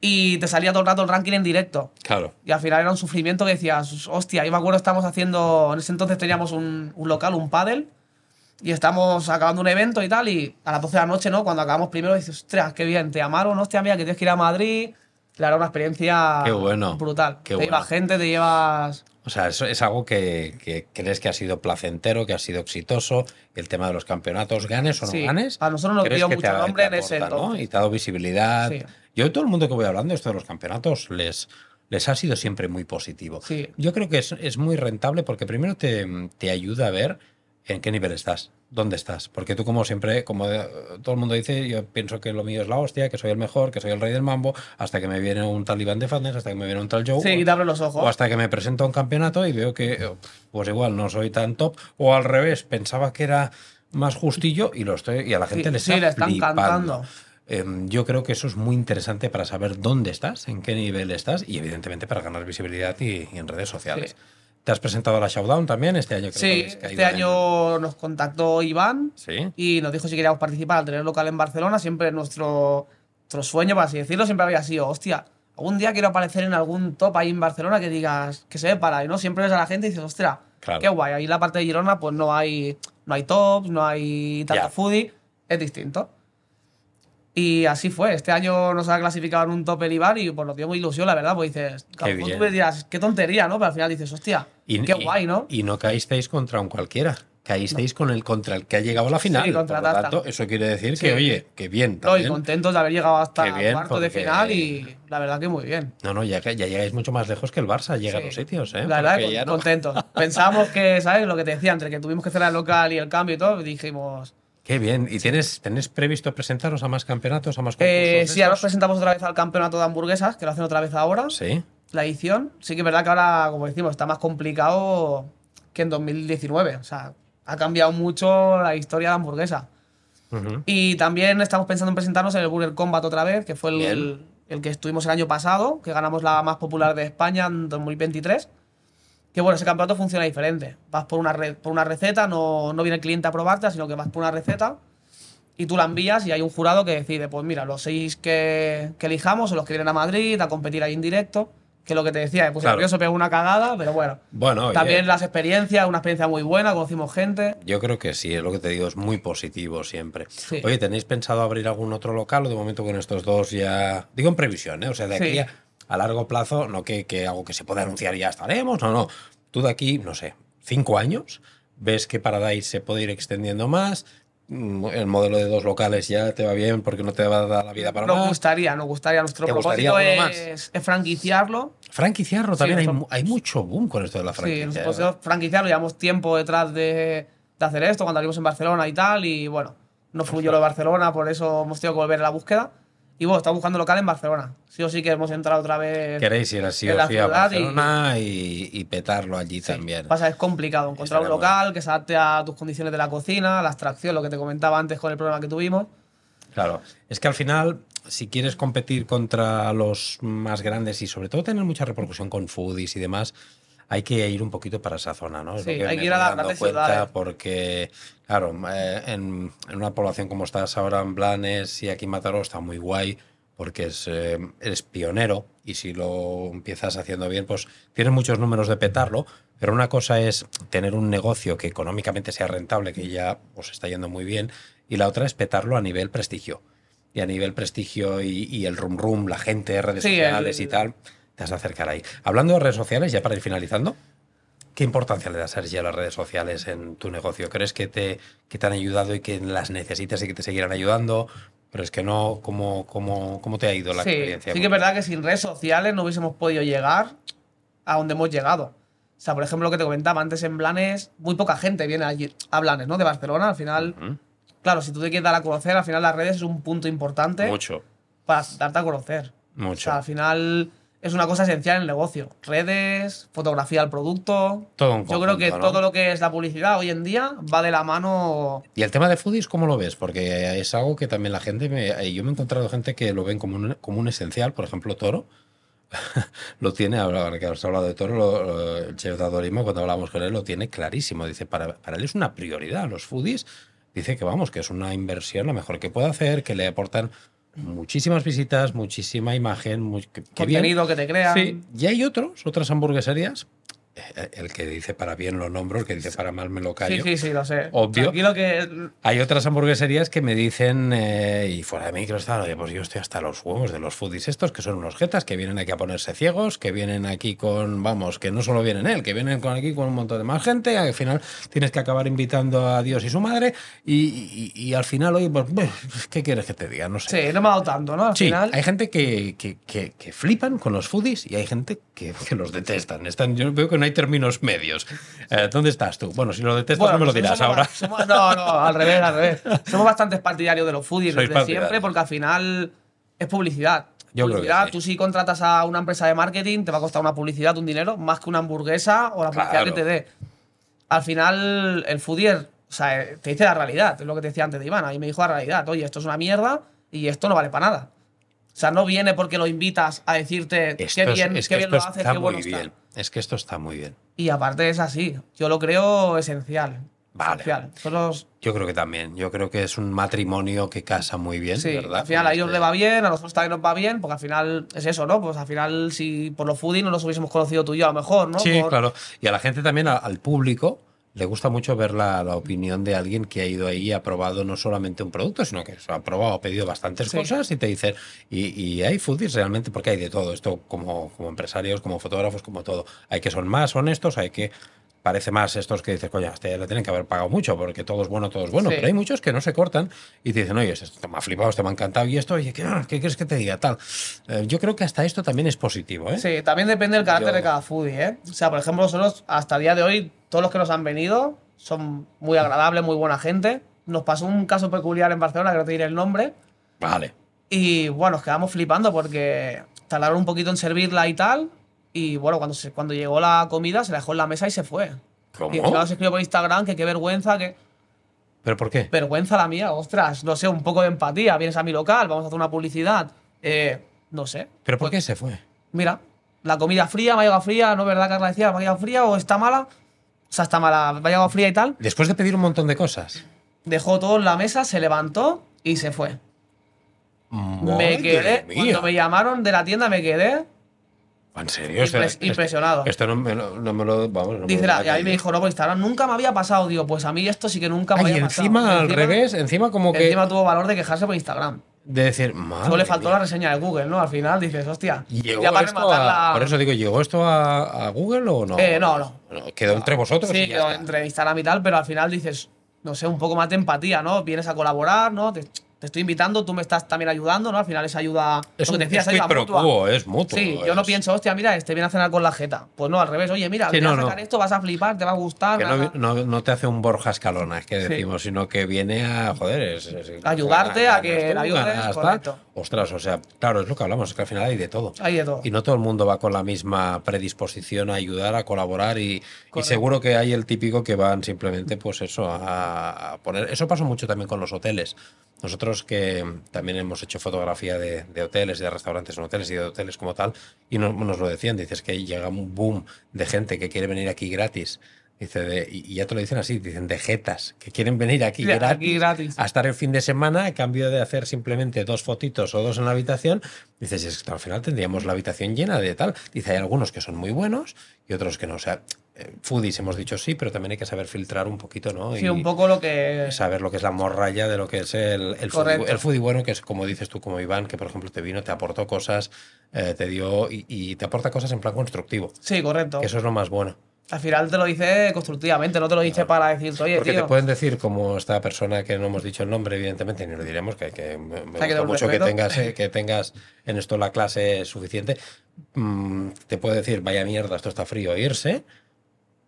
B: y te salía todo el rato el ranking en directo.
A: Claro.
B: Y al final era un sufrimiento que decías, hostia, yo me acuerdo estamos haciendo, en ese entonces teníamos un, un local, un paddle, y estamos acabando un evento y tal, y a las 12 de la noche, ¿no? Cuando acabamos primero, dices, ostras, qué bien, te llamaron, hostia, mía, que tienes que ir a Madrid. Claro, una experiencia
A: Qué bueno,
B: brutal.
A: qué
B: te
A: bueno.
B: llevas gente, te llevas...
A: O sea, eso es algo que, que crees que ha sido placentero, que ha sido exitoso. El tema de los campeonatos, ganes o no
B: Sí,
A: ganes.
B: a nosotros nos dio mucho nombre en ese
A: ¿no? Y te ha dado visibilidad.
B: Sí.
A: Yo, todo el mundo que voy hablando, esto de los campeonatos, les, les ha sido siempre muy positivo.
B: Sí.
A: Yo creo que es, es muy rentable porque primero te, te ayuda a ver en qué nivel estás, dónde estás. Porque tú, como siempre, como eh, todo el mundo dice, yo pienso que lo mío es la hostia, que soy el mejor, que soy el rey del mambo, hasta que me viene un tal Iván de Fitness, hasta que me viene un tal Joe.
B: Sí, y te abres los
A: O
B: ojos.
A: hasta que me presento a un campeonato y veo que, eh, pues igual, no soy tan top. O al revés, pensaba que era más justillo y lo estoy y a la gente
B: Sí,
A: le
B: sí,
A: está
B: le están
A: flipando.
B: cantando.
A: Em, yo creo que eso es muy interesante para saber dónde estás, en qué nivel estás y evidentemente para ganar visibilidad y, y en redes sociales.
B: Sí.
A: ¿Te has presentado a la Showdown también este año? Creo que
B: Sí,
A: caído
B: este
A: en-
B: año nos contactó Iván
A: Sí.
B: y nos dijo si queríamos participar al tener local en Barcelona. Siempre nuestro, nuestro sueño, por así decirlo, siempre había sido, hostia, algún día quiero aparecer en algún top ahí en Barcelona que digas, que se ve para ahí, ¿no? Siempre ves a la gente y dices, ostras,
A: Claro.
B: qué guay. Ahí en la parte de Girona pues no hay, no hay tops, no hay tanta
A: Ya.
B: foodie, es distinto. Y así fue. Este año nos ha clasificado en un top el Iván y pues nos dio muy ilusión, la verdad. Pues dices, claro, tú me dirás, qué tontería, ¿no? Pero al final dices, hostia,
A: Y-
B: qué
A: y-
B: guay, ¿no?
A: Y no caísteis contra un cualquiera. Caísteis con el contra el que ha llegado a la final.
B: Sí, contra
A: Por lo tanto, eso quiere decir
B: Sí.
A: que, oye, que bien.
B: No, y
A: también.
B: contentos de haber llegado hasta
A: Qué bien,
B: cuarto de final y la verdad que muy bien.
A: No, no, ya, ya llegáis mucho más lejos que el Barça, llega a los sitios, ¿eh?
B: La verdad, con-
A: no-
B: contentos. Pensábamos que, ¿sabes? Lo que te decía, entre que tuvimos que cerrar el local y el cambio y todo, dijimos.
A: Qué bien. ¿Y tienes, tenéis previsto presentaros a más campeonatos, a más concursos?
B: Eh, sí, ahora nos presentamos otra vez al campeonato de hamburguesas, que lo hacen otra vez ahora,
A: Sí.
B: la edición. Sí que es verdad que ahora, como decimos, está más complicado que en 2019. O sea, ha cambiado mucho la historia de la hamburguesa.
A: Ujú.
B: Y también estamos pensando en presentarnos en el Burger Combat otra vez, que fue el,
A: Bien.
B: el que estuvimos el año pasado, que ganamos la más popular de España en 2023. Que bueno, ese campeonato funciona diferente. Vas por una, re- por una receta, no, no viene el cliente a probarte, sino que vas por una receta y tú la envías y hay un jurado que decide, pues mira, los seis que, que elijamos son los que vienen a Madrid a competir ahí en directo. Que es lo que te decía, me puse
A: Claro.
B: nervioso, pegó una cagada, pero bueno.
A: Bueno, oye,
B: También las experiencias, una experiencia muy buena, conocimos gente.
A: yo creo que sí, es lo que te digo, es muy positivo siempre.
B: Sí.
A: Oye, ¿tenéis pensado abrir algún otro local o de momento con estos dos ya... Digo en previsión, ¿eh? O sea, de aquí
B: Sí.
A: a, a largo plazo, no que, que algo que se pueda anunciar y ya estaremos, no, no. Tú de aquí, no sé, cinco años, ves que Paradise se puede ir extendiendo más, mm, el modelo de dos locales ya te va bien porque no te va a dar la vida para
B: Nos
A: más.
B: gustaría, nos gustaría. Nuestro
A: ¿Te gustaría
B: propósito es, es franquiciarlo.
A: Franquiciarlo también, hay,
B: nosotros-
A: mu- hay mucho boom con esto de la
B: Sí,
A: franquicia.
B: nuestro
A: ¿eh?
B: franquiciarlo. Llevamos tiempo detrás de, de hacer esto, cuando salimos en Barcelona y tal. Y bueno, no fluyó lo de Barcelona, por eso hemos tenido que volver a la búsqueda. Y bueno, estamos buscando local en Barcelona. Sí o sí que hemos entrado otra vez.
A: Queréis ir así
B: en
A: o
B: la
A: sí a
B: ciudad y-
A: Barcelona y, y petarlo allí
B: Sí,
A: también.
B: Pasa, es complicado encontrar un local que se adapte a tus condiciones de la cocina, la extracción, lo que te comentaba antes con el problema que tuvimos.
A: Claro, es que al final, si quieres competir contra los más grandes y sobre todo tener mucha repercusión con foodies y demás, hay que ir un poquito para esa zona, ¿no? Es
B: Sí,
A: lo
B: hay que ir a las grandes ciudades.
A: porque, claro, eh, en, en una población como estás ahora en Blanes y aquí en Mataró está muy guay porque es, eh, eres pionero y si lo empiezas haciendo bien, pues tienes muchos números de petarlo, pero una cosa es tener un negocio que económicamente sea rentable, que ya os está yendo muy bien, y la otra es petarlo a nivel prestigio. Y a nivel prestigio y, y el rum rum, la gente, redes
B: Sí,
A: sociales
B: el-
A: y tal, te vas a acercar ahí. Hablando de redes sociales, ya para ir finalizando, ¿qué importancia le das, Sergi, a las redes sociales en tu negocio? ¿Crees que te, que te han ayudado y que las necesitas y que te seguirán ayudando? Pero es que no, ¿cómo, cómo, cómo te ha ido la
B: sí,
A: experiencia?
B: sí que es verdad que sin redes sociales no hubiésemos podido llegar a donde hemos llegado. O sea, por ejemplo, lo que te comentaba antes en Blanes, muy poca gente viene allí a Blanes, ¿no? De Barcelona. Al final,
A: Ujú.
B: claro, si tú te quieres dar a conocer, al final las redes es un punto importante
A: Mucho,
B: para darte a conocer. O
A: mucho.
B: sea, al final es una cosa esencial en el negocio. Redes, fotografía del producto.
A: Todo un
B: Yo creo que todo lo que es la publicidad hoy en día va de la mano.
A: Y el tema de foodies, ¿cómo lo ves? Porque es algo que también la gente, me, eh, yo me he encontrado gente que lo ven como un, como un esencial, por ejemplo, Toro. lo tiene, ahora que has hablado de Toro, lo- lo- el chef de Adorimo, cuando hablamos con él, lo tiene clarísimo. Dice, para, para él es una prioridad los foodies. Dice que vamos, que es una inversión lo mejor que puede hacer, que le aportan muchísimas visitas, muchísima imagen, muy, que- que bien.
B: Contenido que te crean.
A: Sí, y hay otros, otras hamburgueserías. Eh, El que dice para bien lo nombro, el que dice para mal me lo callo.
B: sí, sí, sí, lo sé.
A: Obvio.
B: Tranquilo que.
A: Hay otras hamburgueserías que me dicen, eh, y fuera de micro están, oye, pues yo estoy hasta los huevos de los foodies estos, que son unos jetas, que vienen aquí a ponerse ciegos, que vienen aquí con, vamos, que no solo vienen él, que vienen con aquí con un montón de más gente, al final tienes que acabar invitando a Dios y su madre, y, y- y al final, oye, pues, ¿qué quieres que te diga? No sé.
B: Sí, no me ha dado tanto, ¿no? Al
A: Sí,
B: final.
A: hay gente que, que- que- que flipan con los foodies y hay gente que, que los detestan. Están, yo veo que no hay términos medios. Eh, ¿Dónde estás tú? Bueno, si lo detestas
B: Bueno,
A: no me lo
B: pues
A: dirás
B: somos-
A: ahora.
B: somos- no, no, al revés, al revés. Somos bastantes partidarios de los foodies
A: Sois
B: desde
A: partidarios.
B: siempre porque al final es publicidad.
A: Yo creo que
B: publicidad,
A: sí.
B: tú si contratas a una empresa de marketing te va a costar una publicidad, un dinero, más que una hamburguesa o la publicidad
A: Claro.
B: que te dé. Al final, el foodie, o sea, eh, te dice la realidad, es lo que te decía antes de Iván. A mí me dijo la realidad, oye, esto es una mierda y esto no vale para nada. O sea, no viene porque lo invitas a decirte
A: Esto
B: qué bien,
A: es
B: qué
A: que
B: bien lo haces, qué bueno
A: muy
B: está.
A: bien. Es que esto está muy bien.
B: Y aparte es así. Yo lo creo esencial.
A: Vale.
B: Esencial. Los,
A: Yo creo que también. Yo creo que es un matrimonio que casa muy bien,
B: Sí,
A: ¿verdad?
B: al final a ellos
A: este-
B: le va bien, a nosotros también nos va bien, porque al final es eso, ¿no? Pues al final, si por los foodies no nos hubiésemos conocido tú y yo, a lo mejor, ¿no?
A: Sí,
B: Por-
A: claro. Y a la gente también, al público, le gusta mucho ver la, la opinión de alguien que ha ido ahí y ha probado no solamente un producto, sino que se ha probado, ha pedido bastantes
B: Sí.
A: cosas y te dicen, y, y hay foodies realmente, porque hay de todo, esto como, como empresarios, como fotógrafos, como todo. Hay que son más honestos, hay que... Parece más estos que dices, coño, este le tienen que haber pagado mucho porque todo es bueno, todo es bueno.
B: Sí.
A: Pero hay muchos que no se cortan y te dicen, oye, esto me ha flipado, esto me ha encantado y esto, oye, ¿qué, qué quieres que te diga? Tal. Eh, yo creo que hasta esto también es positivo, ¿eh?
B: Sí, también depende del carácter
A: Yo-
B: de cada foodie, ¿eh? O sea, por ejemplo, nosotros, hasta el día de hoy, todos los que nos han venido son muy agradables, muy buena gente. Nos pasó un caso peculiar en Barcelona, que no te diré el nombre,
A: Vale.
B: y bueno, nos quedamos flipando porque tardaron un poquito en servirla y tal, y bueno, cuando, se, cuando llegó la comida, se la dejó en la mesa y se fue.
A: ¿Cómo?
B: Y encima nos escribió por Instagram que qué vergüenza, que...
A: ¿Pero por qué?
B: vergüenza la mía, ostras, no sé, un poco de empatía. Vienes a mi local, vamos a hacer una publicidad. Eh, no sé.
A: ¿Pero por qué se fue?
B: Mira, la comida fría, me ha llegado fría, ¿no es verdad, Carla decía? ¿Me ha llegado fría o está mala? O sea, está mala, me ha llegado fría y tal.
A: Después de pedir un montón de cosas.
B: Dejó todo en la mesa, se levantó y se fue. me
A: Madre
B: quedé,
A: mía.
B: cuando me llamaron de la tienda, me quedé.
A: ¿En serio? Esto-
B: Impres-
A: esto-
B: impresionado.
A: Esto no me lo, no me lo- vamos, no me
B: Dice
A: lo
B: la- y ahí me dijo, no, por Instagram, nunca me había pasado. Digo, pues a mí esto sí que nunca me
A: Ay,
B: había
A: y
B: pasado.
A: encima al
B: Encima-
A: revés, encima como que
B: Encima tuvo valor de quejarse por Instagram.
A: de decir, madre
B: Solo le faltó
A: mía.
B: la reseña de Google, ¿no? Al final dices, hostia.
A: ¿Y ¿Llegó
B: y aparte
A: esto a-
B: la-
A: Por eso digo, ¿llegó esto a, a Google o no?
B: Eh, no, no.
A: Quedó entre vosotros.
B: Sí,
A: y ya
B: quedó entre Instagram y tal, pero al final dices, no sé, un poco más de empatía, ¿no? Vienes a colaborar, ¿no? Te, te estoy invitando, tú me estás también ayudando, ¿no? Al final es ayuda.
A: Es
B: lo que decías,
A: es pro
B: mutua.
A: quo, es mutuo.
B: Sí, yo no pienso, hostia, mira, este viene a cenar con la jeta. Pues no, al revés, oye, mira,
A: Sí,
B: a
A: no,
B: sacar
A: no.
B: esto, vas a flipar, te va a gustar.
A: Que no, no- no te hace un Borja Escalona, es que
B: Sí.
A: decimos, sino que viene a, joder, es, es-
B: Ayudarte a que la ayudes,
A: ganas, tal.
B: correcto.
A: Ostras, o sea, claro, es lo que hablamos, es que al final hay de todo.
B: Hay de todo.
A: Y no todo el mundo va con la misma predisposición a ayudar, a colaborar y, seguro que hay el típico que van simplemente pues eso, a, a poner... Eso pasa mucho también con los hoteles. Nosotros que también hemos hecho fotografía de, de hoteles, de restaurantes en hoteles y de hoteles como tal, y nos, nos lo decían, dices que llega un boom de gente que quiere venir aquí gratis. Dice de- y ya te lo dicen así, dicen de jetas, que quieren venir aquí, gratis,
B: aquí gratis.
A: a estar el fin de semana a cambio de hacer simplemente dos fotitos o dos en la habitación. Dices, es que al final tendríamos la habitación llena de tal. Dice, hay algunos que son muy buenos y otros que no. O sea, eh, foodies hemos dicho sí, pero también hay que saber filtrar un poquito, ¿no?
B: Sí,
A: Y
B: un poco lo que.
A: saber lo que es la morralla de lo que es el, el, foodie, el foodie bueno, que es como dices tú, como Iván, que por ejemplo te vino, te aportó cosas, eh, te dio y, y te aporta cosas en plan constructivo.
B: Sí, correcto.
A: Que eso es lo más bueno.
B: Al final te lo dice constructivamente, no te lo dice para decirte, oye,
A: Porque
B: tío.
A: te pueden decir, como esta persona que no hemos dicho el nombre, evidentemente, ni lo diremos, que, que me, me
B: Hay que
A: gusta mucho que tengas, eh, que tengas en esto la clase suficiente. Mm, te puede decir, vaya mierda, esto está frío, irse.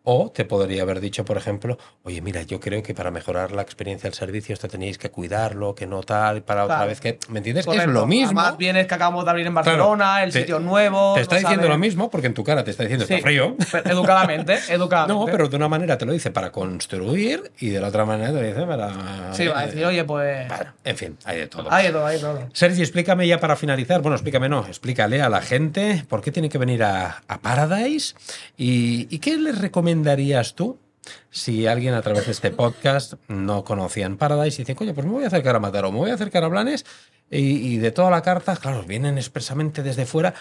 A: O te podría haber dicho, por ejemplo, oye, mira, yo creo que para mejorar la experiencia del servicio esto tenéis que cuidarlo, que no tal, para otra vez que... ¿Me entiendes?
B: Correcto.
A: Es lo mismo.
B: Además, vienes que acabamos de abrir en
A: Claro,
B: Barcelona, el
A: te-
B: sitio nuevo.
A: Te está
B: no
A: diciendo lo mismo porque en tu cara te está diciendo
B: Sí,
A: está frío.
B: educadamente, educadamente.
A: No, pero de una manera te lo dice para construir y de la otra manera te dice para...
B: Sí, va a decir, oye, pues.
A: En fin, hay de todo.
B: Hay de todo, hay de todo.
A: Sergi, explícame ya para finalizar. Bueno, explícame, no, explícale a la gente por qué tiene que venir a, a Paradise y, y qué les recomendarías tú si alguien a través de este podcast no conocía en Paradise y dice, coño, pues me voy a acercar a Mataró, me voy a acercar a Blanes y, y de toda la carta, claro, vienen expresamente desde fuera.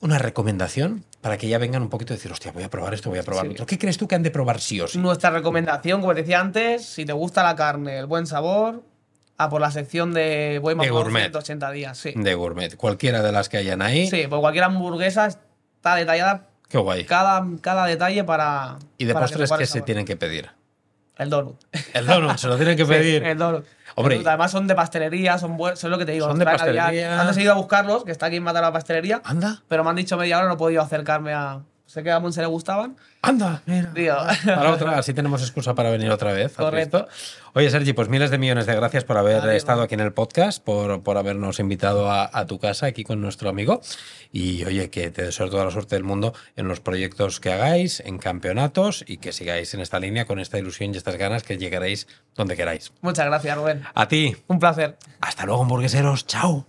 A: Una recomendación para que ya vengan un poquito a decir, hostia, voy a probar esto, voy a probar
B: Sí.
A: otro. ¿Qué crees tú que han de probar sí o sí?
B: Nuestra recomendación, como te decía antes, si te gusta la carne, el buen sabor, a por la sección de Bohemia
A: De
B: por
A: gourmet.
B: 180 días. Sí.
A: De gourmet, cualquiera de las que hayan ahí.
B: Sí, pues cualquier hamburguesa está detallada
A: Qué guay.
B: cada, cada detalle para.
A: ¿Y de
B: para
A: postres qué
B: pueda
A: se tienen que pedir?
B: El donut.
A: El donut, se lo tienen que
B: Sí,
A: pedir.
B: el donut.
A: Hombre,
B: El donut. Además son de pastelería, son buenos. Eso es lo que te digo.
A: Son de pastelería.
B: Antes he ido a buscarlos, que está aquí en Matar la pastelería.
A: Anda,
B: Pero me han dicho media hora, no he podido acercarme a. Sé que a Monse le gustaban.
A: anda, mira. Para otra, así tenemos excusa para venir otra vez. ¿has
B: Correcto.
A: Oye, Sergi, pues miles de millones de gracias por haber
B: Vale,
A: estado
B: bueno.
A: aquí en el podcast, por, por habernos invitado a, a tu casa aquí con nuestro amigo. Y oye, que te deseo toda la suerte del mundo en los proyectos que hagáis, en campeonatos y que sigáis en esta línea con esta ilusión y estas ganas que llegaréis donde queráis.
B: Muchas gracias, Rubén.
A: A ti,
B: Un placer.
A: hasta luego, hamburgueseros. Chao.